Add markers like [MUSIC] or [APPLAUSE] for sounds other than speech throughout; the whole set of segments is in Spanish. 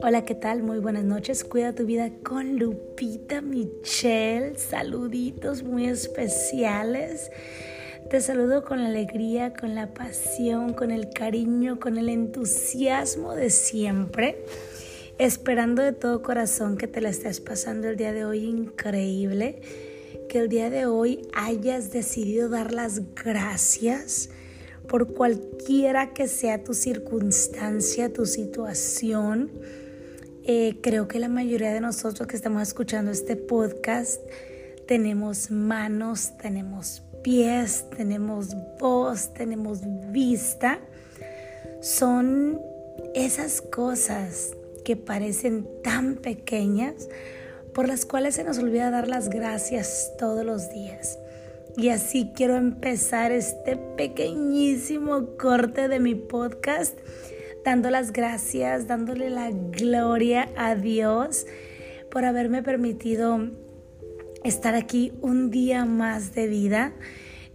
Hola, ¿qué tal? Muy buenas noches. Cuida tu vida con Lupita Michelle. Saluditos muy especiales. Te saludo con la alegría, con la pasión, con el cariño, con el entusiasmo de siempre. Esperando de todo corazón que te la estés pasando el día de hoy increíble. Que el día de hoy hayas decidido dar las gracias por cualquiera que sea tu circunstancia, tu situación eh, creo que la mayoría de nosotros que estamos escuchando este podcast tenemos manos, tenemos pies, tenemos voz, tenemos vista. Son esas cosas que parecen tan pequeñas por las cuales se nos olvida dar las gracias todos los días. Y así quiero empezar este pequeñísimo corte de mi podcast dando las gracias, dándole la gloria a Dios por haberme permitido estar aquí un día más de vida.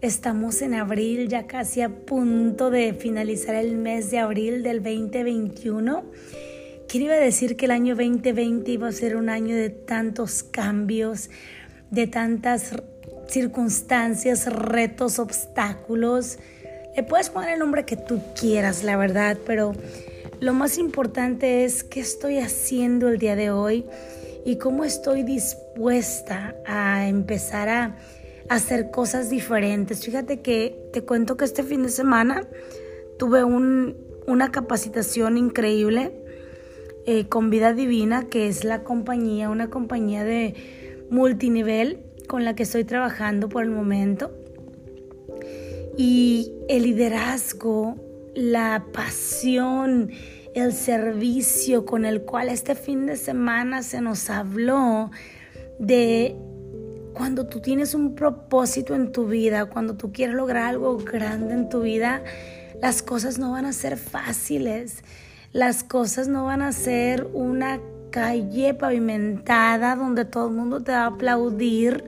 Estamos en abril, ya casi a punto de finalizar el mes de abril del 2021. ¿Quién decir que el año 2020 iba a ser un año de tantos cambios, de tantas circunstancias, retos, obstáculos? Le puedes poner el nombre que tú quieras, la verdad, pero lo más importante es qué estoy haciendo el día de hoy y cómo estoy dispuesta a empezar a hacer cosas diferentes. Fíjate que te cuento que este fin de semana tuve una capacitación increíble eh, con Vida Divina, que es la compañía, una compañía de multinivel con la que estoy trabajando por el momento. Y el liderazgo, la pasión, el servicio con el cual este fin de semana se nos habló de cuando tú tienes un propósito en tu vida, cuando tú quieres lograr algo grande en tu vida, las cosas no van a ser fáciles. Las cosas no van a ser una calle pavimentada donde todo el mundo te va a aplaudir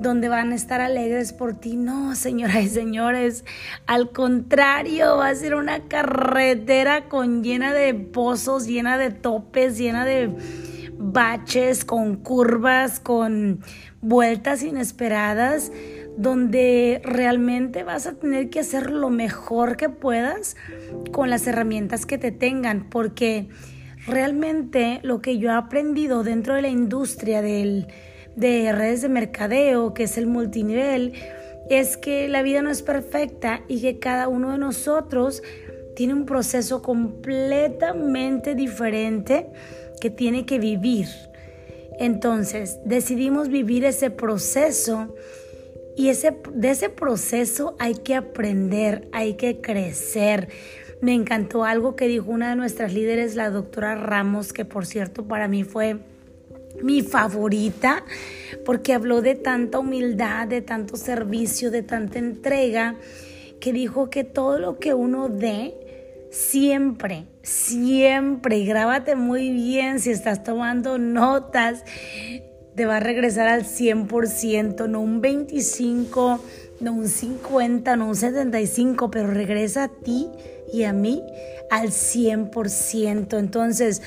donde van a estar alegres por ti. No, señoras y señores, al contrario, va a ser una carretera con llena de pozos, llena de topes, llena de baches, con curvas, con vueltas inesperadas, donde realmente vas a tener que hacer lo mejor que puedas con las herramientas que te tengan, porque realmente lo que yo he aprendido dentro de la industria del de redes de mercadeo, que es el multinivel, es que la vida no es perfecta y que cada uno de nosotros tiene un proceso completamente diferente que tiene que vivir. Entonces, decidimos vivir ese proceso y ese, de ese proceso hay que aprender, hay que crecer. Me encantó algo que dijo una de nuestras líderes, la doctora Ramos, que por cierto para mí fue mi favorita, porque habló de tanta humildad, de tanto servicio, de tanta entrega, que dijo que todo lo que uno dé, siempre, siempre, y grábate muy bien si estás tomando notas, te va a regresar al 100%, no un 25, no un 50, no un 75, pero regresa a ti y a mí al 100%. Entonces,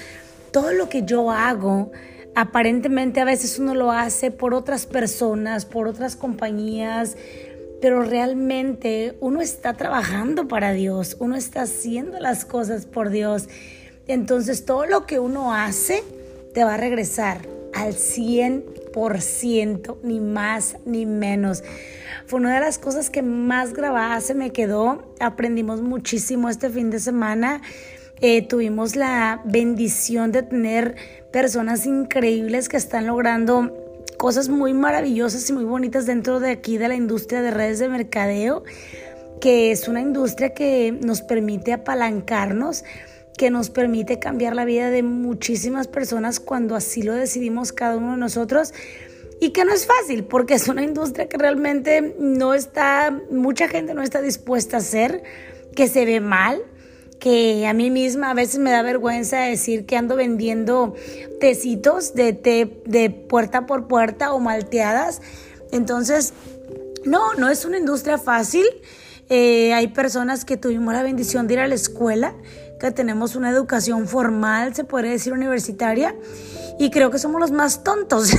todo lo que yo hago, aparentemente a veces uno lo hace por otras personas, por otras compañías, pero realmente uno está trabajando para Dios, uno está haciendo las cosas por Dios. Entonces todo lo que uno hace te va a regresar al 100%, ni más ni menos. Fue una de las cosas que más grabada se me quedó. Aprendimos muchísimo este fin de semana. Eh, tuvimos la bendición de tener personas increíbles que están logrando cosas muy maravillosas y muy bonitas dentro de aquí de la industria de redes de mercadeo, que es una industria que nos permite apalancarnos, que nos permite cambiar la vida de muchísimas personas cuando así lo decidimos cada uno de nosotros. Y que no es fácil porque es una industria que realmente no está, mucha gente no está dispuesta a hacer, que se ve mal, que a mí misma a veces me da vergüenza decir que ando vendiendo tecitos de té de puerta por puerta o malteadas. Entonces, no, no es una industria fácil. Eh, hay personas que tuvimos la bendición de ir a la escuela, que tenemos una educación formal, se puede decir universitaria, y creo que somos los más tontos.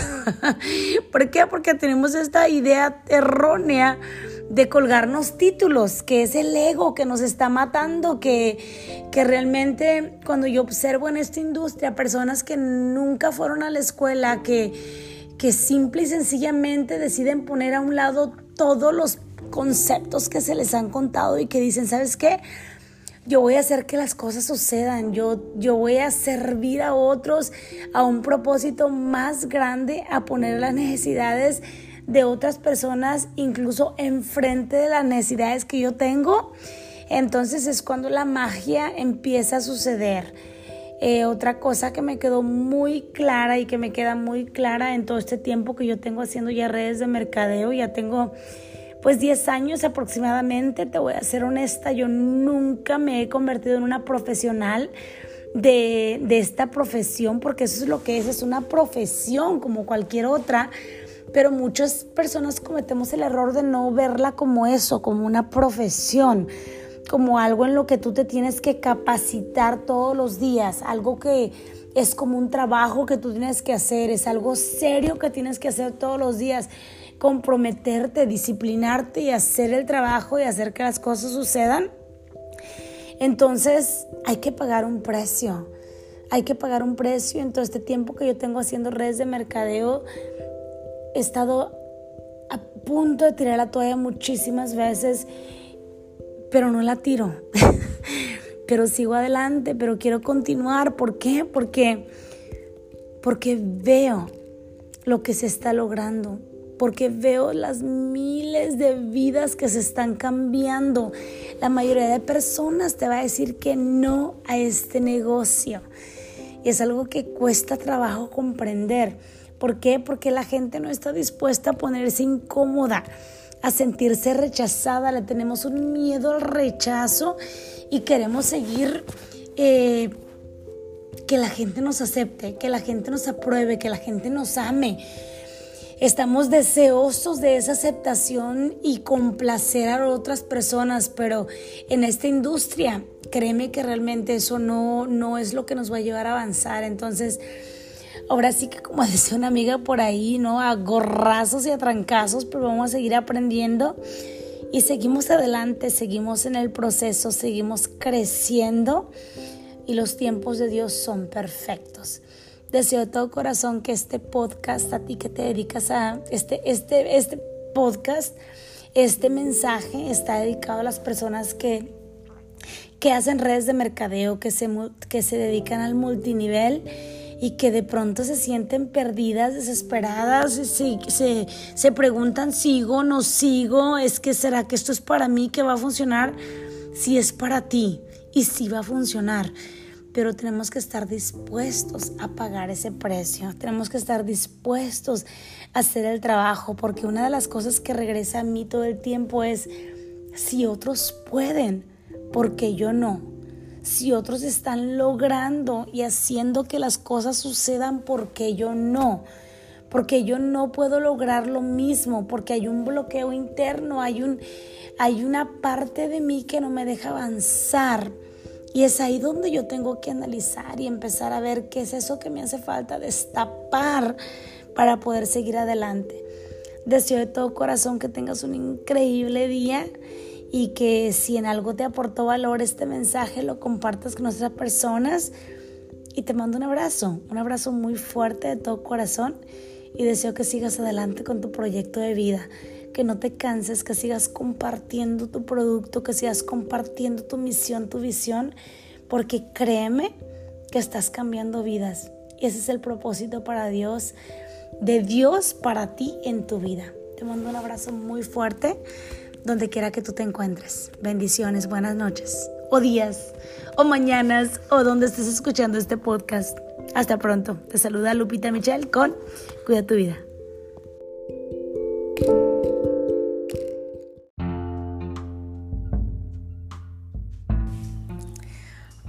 [LAUGHS] ¿Por qué? Porque tenemos esta idea errónea de colgarnos títulos, que es el ego que nos está matando, que, que realmente cuando yo observo en esta industria personas que nunca fueron a la escuela, que, que simple y sencillamente deciden poner a un lado todos los conceptos que se les han contado y que dicen, ¿sabes qué? Yo voy a hacer que las cosas sucedan, yo, yo voy a servir a otros a un propósito más grande, a poner las necesidades de otras personas incluso enfrente de las necesidades que yo tengo. Entonces es cuando la magia empieza a suceder. Eh, otra cosa que me quedó muy clara y que me queda muy clara en todo este tiempo que yo tengo haciendo ya redes de mercadeo, ya tengo pues 10 años aproximadamente, te voy a ser honesta, yo nunca me he convertido en una profesional de, de esta profesión, porque eso es lo que es, es una profesión como cualquier otra, pero muchas personas cometemos el error de no verla como eso, como una profesión, como algo en lo que tú te tienes que capacitar todos los días, algo que es como un trabajo que tú tienes que hacer, es algo serio que tienes que hacer todos los días comprometerte, disciplinarte y hacer el trabajo y hacer que las cosas sucedan, entonces hay que pagar un precio. Hay que pagar un precio. En todo este tiempo que yo tengo haciendo redes de mercadeo, estado a punto de tirar la toalla muchísimas veces, pero no la tiro. [LAUGHS] pero sigo adelante, pero quiero continuar. ¿Por qué? Porque, porque veo lo que se está logrando porque veo las miles de vidas que se están cambiando. La mayoría de personas te va a decir que no a este negocio. Y es algo que cuesta trabajo comprender. ¿Por qué? Porque la gente no está dispuesta a ponerse incómoda, a sentirse rechazada. Le tenemos un miedo al rechazo y queremos seguir eh, que la gente nos acepte, que la gente nos apruebe, que la gente nos ame. Estamos deseosos de esa aceptación y complacer a otras personas, pero en esta industria, créeme que realmente eso no, no es lo que nos va a llevar a avanzar. Entonces, ahora sí que como [LAUGHS] decía una amiga por ahí, ¿no? A gorrazos y a trancazos, pero vamos a seguir aprendiendo y seguimos adelante, seguimos en el proceso, seguimos creciendo y los tiempos de Dios son perfectos. Deseo de todo corazón que este podcast, a ti que te dedicas a este, este, este podcast, este mensaje está dedicado a las personas que, que hacen redes de mercadeo, que se, que se dedican al multinivel y que de pronto se sienten perdidas, desesperadas, se, se, se preguntan, sigo, no sigo, es que será que esto es para mí, que va a funcionar, si es para ti y si va a funcionar. Pero tenemos que estar dispuestos a pagar ese precio, tenemos que estar dispuestos a hacer el trabajo, porque una de las cosas que regresa a mí todo el tiempo es, si otros pueden, porque yo no? Si otros están logrando y haciendo que las cosas sucedan, porque yo no? Porque yo no puedo lograr lo mismo, porque hay un bloqueo interno, hay, un, hay una parte de mí que no me deja avanzar y es ahí donde yo tengo que analizar y empezar a ver qué es eso que me hace falta destapar para poder seguir adelante. Deseo de todo corazón que tengas un increíble día y que si en algo te aportó valor este mensaje lo compartas con otras personas. Y te mando un abrazo, un abrazo muy fuerte de todo corazón y deseo que sigas adelante con tu proyecto de vida que no te canses, que sigas compartiendo tu producto, que sigas compartiendo tu misión, tu visión, porque créeme que estás cambiando vidas. Y ese es el propósito para Dios, de Dios para ti en tu vida. Te mando un abrazo muy fuerte donde quiera que tú te encuentres. Bendiciones, buenas noches, o días, o mañanas, o donde estés escuchando este podcast. Hasta pronto. Te saluda Lupita Michelle con Cuida tu vida.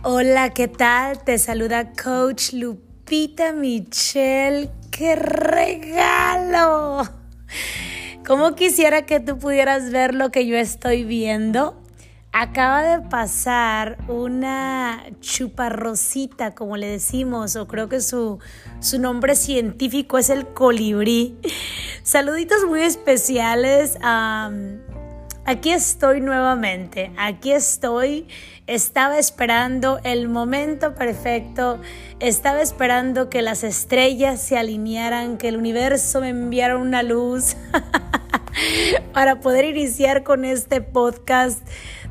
Hola, ¿qué tal? Te saluda Coach Lupita Michelle. ¡Qué regalo! ¿Cómo quisiera que tú pudieras ver lo que yo estoy viendo? acaba de pasar una chuparrosita, como le decimos, o creo que su, su nombre científico es el colibrí. [LAUGHS] Saluditos muy especiales. Aquí estoy nuevamente, aquí estoy. Estaba esperando el momento perfecto, estaba esperando que las estrellas se alinearan, que el universo me enviara una luz [LAUGHS] para poder iniciar con este podcast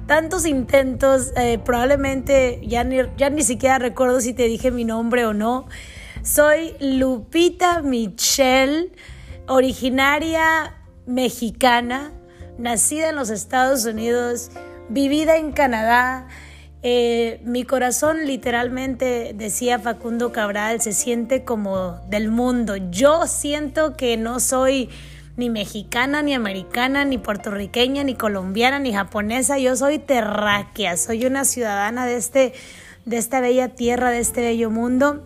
tantos intentos, eh, probablemente ya ni, ya ni siquiera recuerdo si te dije mi nombre o no. Soy Lupita Michelle, originaria mexicana, nacida en los Estados Unidos, vivida en Canadá. Eh, mi corazón literalmente, decía Facundo Cabral, se siente como del mundo. Yo siento que no soy ni mexicana, ni americana, ni puertorriqueña, ni colombiana, ni japonesa. Yo soy terráquea, soy una ciudadana de, este, de esta bella tierra, de este bello mundo.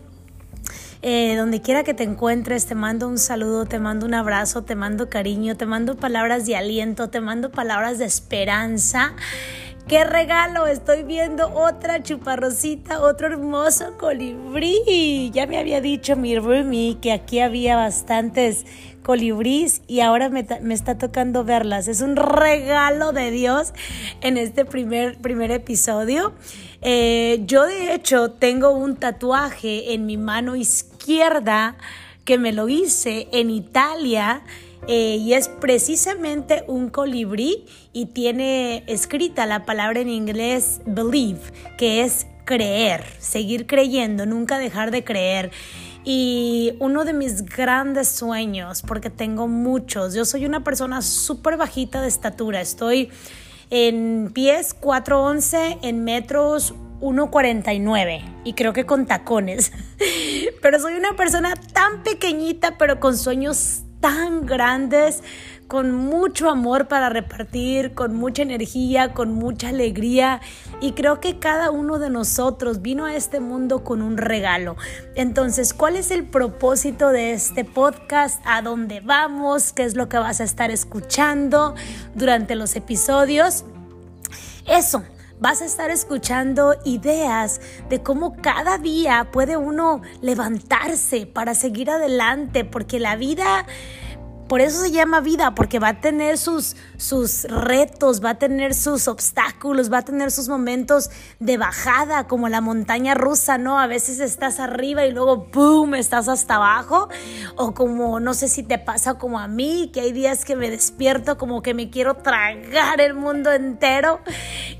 Eh, donde quiera que te encuentres, te mando un saludo, te mando un abrazo, te mando cariño, te mando palabras de aliento, te mando palabras de esperanza. ¡Qué regalo! Estoy viendo otra chuparrosita, otro hermoso colibrí. Ya me había dicho mi roomie que aquí había bastantes colibrís y ahora me, está tocando verlas. Es un regalo de Dios en este primer, primer episodio. Eh, yo de hecho tengo un tatuaje en mi mano izquierda que me lo hice en Italia. Eh, y es precisamente un colibrí y tiene escrita la palabra en inglés believe, que es creer, seguir creyendo, nunca dejar de creer. Y uno de mis grandes sueños, porque tengo muchos, yo soy una persona súper bajita de estatura, estoy en pies 4'11, en metros 1,49 y creo que con tacones. [LAUGHS] Pero soy una persona tan pequeñita, pero con sueños tan grandes, con mucho amor para repartir, con mucha energía, con mucha alegría. Y creo que cada uno de nosotros vino a este mundo con un regalo. Entonces, ¿cuál es el propósito de este podcast? ¿A dónde vamos? ¿Qué es lo que vas a estar escuchando durante los episodios? Eso, vas a estar escuchando ideas de cómo cada día puede uno levantarse para seguir adelante, porque la vida por eso se llama vida, porque va a tener sus, sus retos, va a tener sus obstáculos, va a tener sus momentos de bajada, como la montaña rusa, ¿no? A veces estás arriba y luego ¡boom! estás hasta abajo. O como, no sé si te pasa como a mí, que hay días que me despierto como que me quiero tragar el mundo entero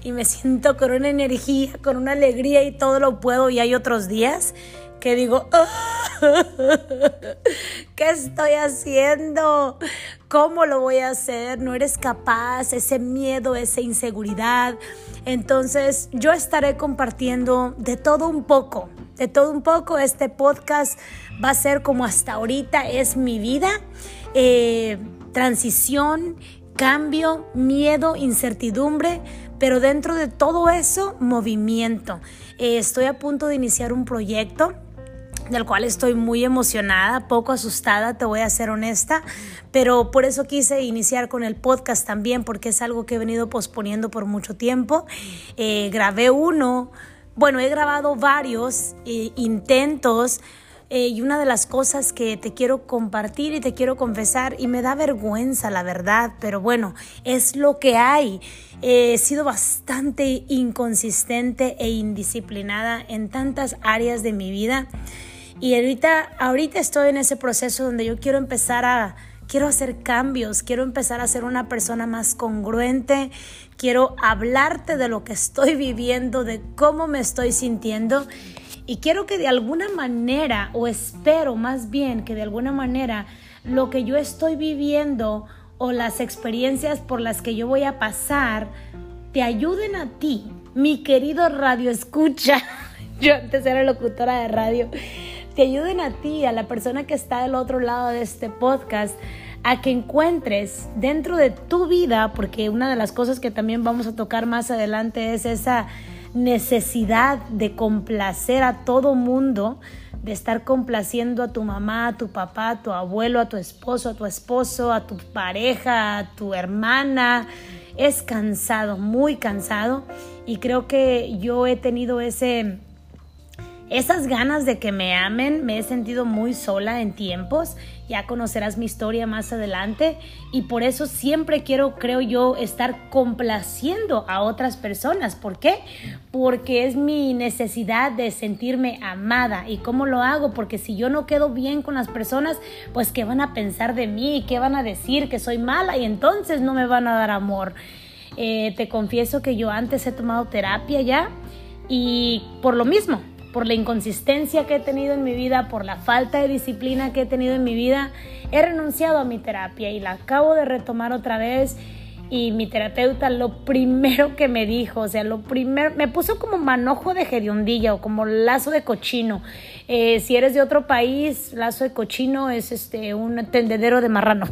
y me siento con una energía, con una alegría y todo lo puedo. Y hay otros días que digo, ah, [LAUGHS] ¿qué estoy haciendo? ¿Cómo lo voy a hacer? No eres capaz, ese miedo, esa inseguridad. Entonces yo estaré compartiendo de todo un poco, de todo un poco. Este podcast va a ser como hasta ahorita es mi vida. Eh, transición, cambio, miedo, incertidumbre, pero dentro de todo eso, movimiento. Eh, estoy a punto de iniciar un proyecto del cual estoy muy emocionada, poco asustada, te voy a ser honesta, pero por eso quise iniciar con el podcast también, porque es algo que he venido posponiendo por mucho tiempo. Eh, grabé uno, bueno, he grabado varios eh, intentos. Eh, y una de las cosas que te quiero compartir y te quiero confesar, y me da vergüenza la verdad, pero bueno, es lo que hay. he sido bastante inconsistente e indisciplinada en tantas áreas de mi vida. Y ahorita, ahorita estoy en ese proceso donde yo quiero empezar a, quiero hacer cambios, quiero empezar a ser una persona más congruente, quiero hablarte de lo que estoy viviendo, de cómo me estoy sintiendo y quiero que de alguna manera, o espero más bien que de alguna manera, lo que yo estoy viviendo o las experiencias por las que yo voy a pasar, te ayuden a ti, mi querido radio escucha. [LAUGHS] Yo antes era locutora de radio te ayuden a ti, a la persona que está del otro lado de este podcast, a que encuentres dentro de tu vida, porque una de las cosas que también vamos a tocar más adelante es esa necesidad de complacer a todo mundo, de estar complaciendo a tu mamá, a tu papá, a tu abuelo, a tu esposo, a tu esposo, a tu pareja, a tu hermana, es cansado, muy cansado y creo que yo he tenido ese esas ganas de que me amen, me he sentido muy sola en tiempos, ya conocerás mi historia más adelante y por eso siempre quiero, creo yo, estar complaciendo a otras personas. ¿Por qué? Porque es mi necesidad de sentirme amada. ¿Y cómo lo hago? Porque si yo no quedo bien con las personas, pues ¿qué van a pensar de mí? ¿Qué van a decir? Que soy mala y entonces no me van a dar amor. Eh, te confieso que yo antes he tomado terapia ya y por lo mismo, por la inconsistencia que he tenido en mi vida, por la falta de disciplina que he tenido en mi vida, he renunciado a mi terapia y la acabo de retomar otra vez. Y mi terapeuta lo primero que me dijo, o sea, lo primero, me puso como manojo de hediondilla o como lazo de cochino. Eh, si eres de otro país, lazo de cochino es este un tendedero de marrano.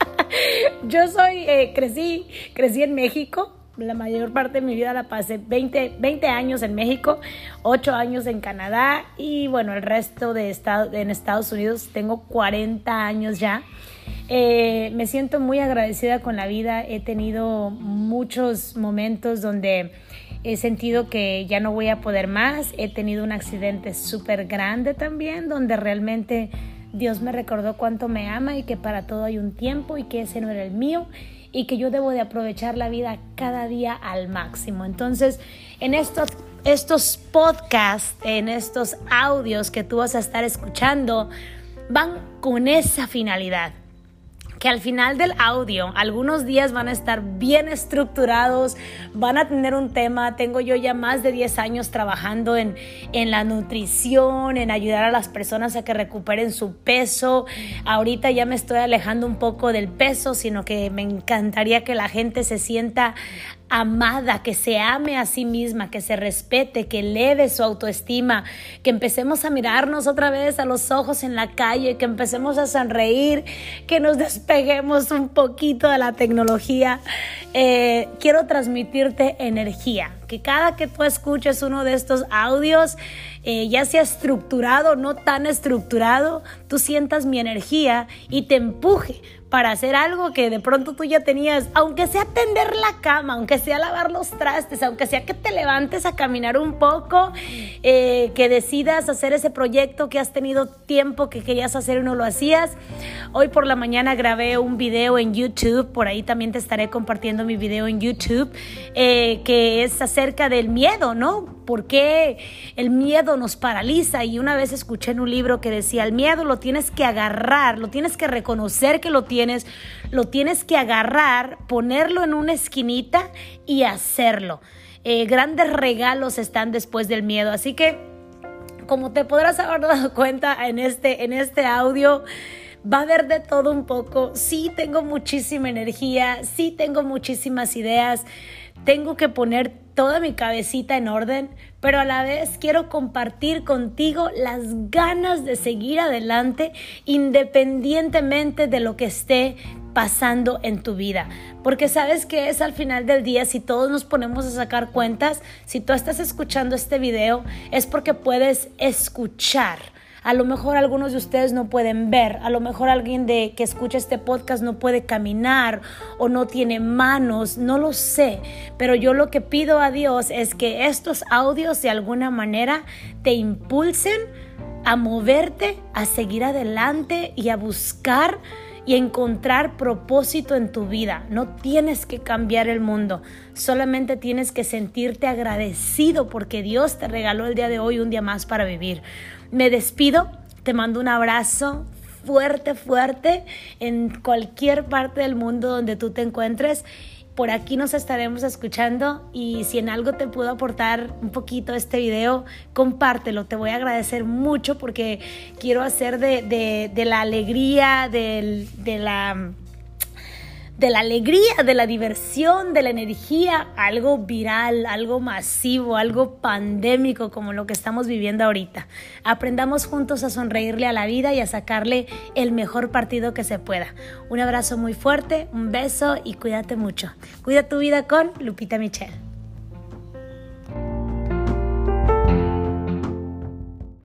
[LAUGHS] Yo soy, eh, crecí, crecí en México, la mayor parte de mi vida la pasé 20, 20 años en México, 8 años en Canadá y bueno, el resto de estado, en Estados Unidos. Tengo 40 años ya. Eh, me siento muy agradecida con la vida, he tenido muchos momentos donde he sentido que ya no voy a poder más, he tenido un accidente súper grande también donde realmente Dios me recordó cuánto me ama y que para todo hay un tiempo y que ese no era el mío y que yo debo de aprovechar la vida cada día al máximo. Entonces, en estos, estos podcasts, en estos audios que tú vas a estar escuchando, van con esa finalidad que al final del audio algunos días van a estar bien estructurados, van a tener un tema. Tengo yo ya más de 10 años trabajando en, en la nutrición, en ayudar a las personas a que recuperen su peso. Ahorita ya me estoy alejando un poco del peso, sino que me encantaría que la gente se sienta amada, que se ame a sí misma, que se respete, que eleve su autoestima, que empecemos a mirarnos otra vez a los ojos en la calle, que empecemos a sonreír, que nos despeguemos un poquito de la tecnología. Eh, quiero transmitirte energía, que cada que tú escuches uno de estos audios, eh, ya sea estructurado, no tan estructurado, tú sientas mi energía y te empuje para hacer algo que de pronto tú ya tenías, aunque sea tender la cama, aunque sea lavar los trastes, aunque sea que te levantes a caminar un poco, eh, que decidas hacer ese proyecto que has tenido tiempo que querías hacer y no lo hacías. Hoy por la mañana grabé un video en YouTube, por ahí también te estaré compartiendo mi video en YouTube, eh, que es acerca del miedo, ¿no? ¿Por qué el miedo nos paraliza? Y una vez escuché en un libro que decía, el miedo lo tienes que agarrar, lo tienes que reconocer que lo tienes lo tienes que agarrar, ponerlo en una esquinita y hacerlo. Eh, grandes regalos están después del miedo, así que como te podrás haber dado cuenta en este, en este audio, va a haber de todo un poco. Sí tengo muchísima energía, sí tengo muchísimas ideas, tengo que poner toda mi cabecita en orden, pero a la vez quiero compartir contigo las ganas de seguir adelante independientemente de lo que esté pasando en tu vida. Porque sabes que es al final del día, si todos nos ponemos a sacar cuentas, si tú estás escuchando este video, es porque puedes escuchar a lo mejor algunos de ustedes no pueden ver, a lo mejor alguien de que escucha este podcast no puede caminar o no tiene manos, no lo sé, pero yo lo que pido a Dios es que estos audios de alguna manera te impulsen a moverte, a seguir adelante y a buscar y encontrar propósito en tu vida. No tienes que cambiar el mundo, solamente tienes que sentirte agradecido porque Dios te regaló el día de hoy un día más para vivir. Me despido, te mando un abrazo fuerte, fuerte en cualquier parte del mundo donde tú te encuentres por aquí nos estaremos escuchando y si en algo te puedo aportar un poquito este video, compártelo. Te voy a agradecer mucho porque quiero hacer de, la alegría, de la de la alegría, de la diversión, de la energía, algo viral, algo masivo, algo pandémico como lo que estamos viviendo ahorita. Aprendamos juntos a sonreírle a la vida y a sacarle el mejor partido que se pueda. Un abrazo muy fuerte, un beso y cuídate mucho. Cuida tu vida con Lupita Michelle.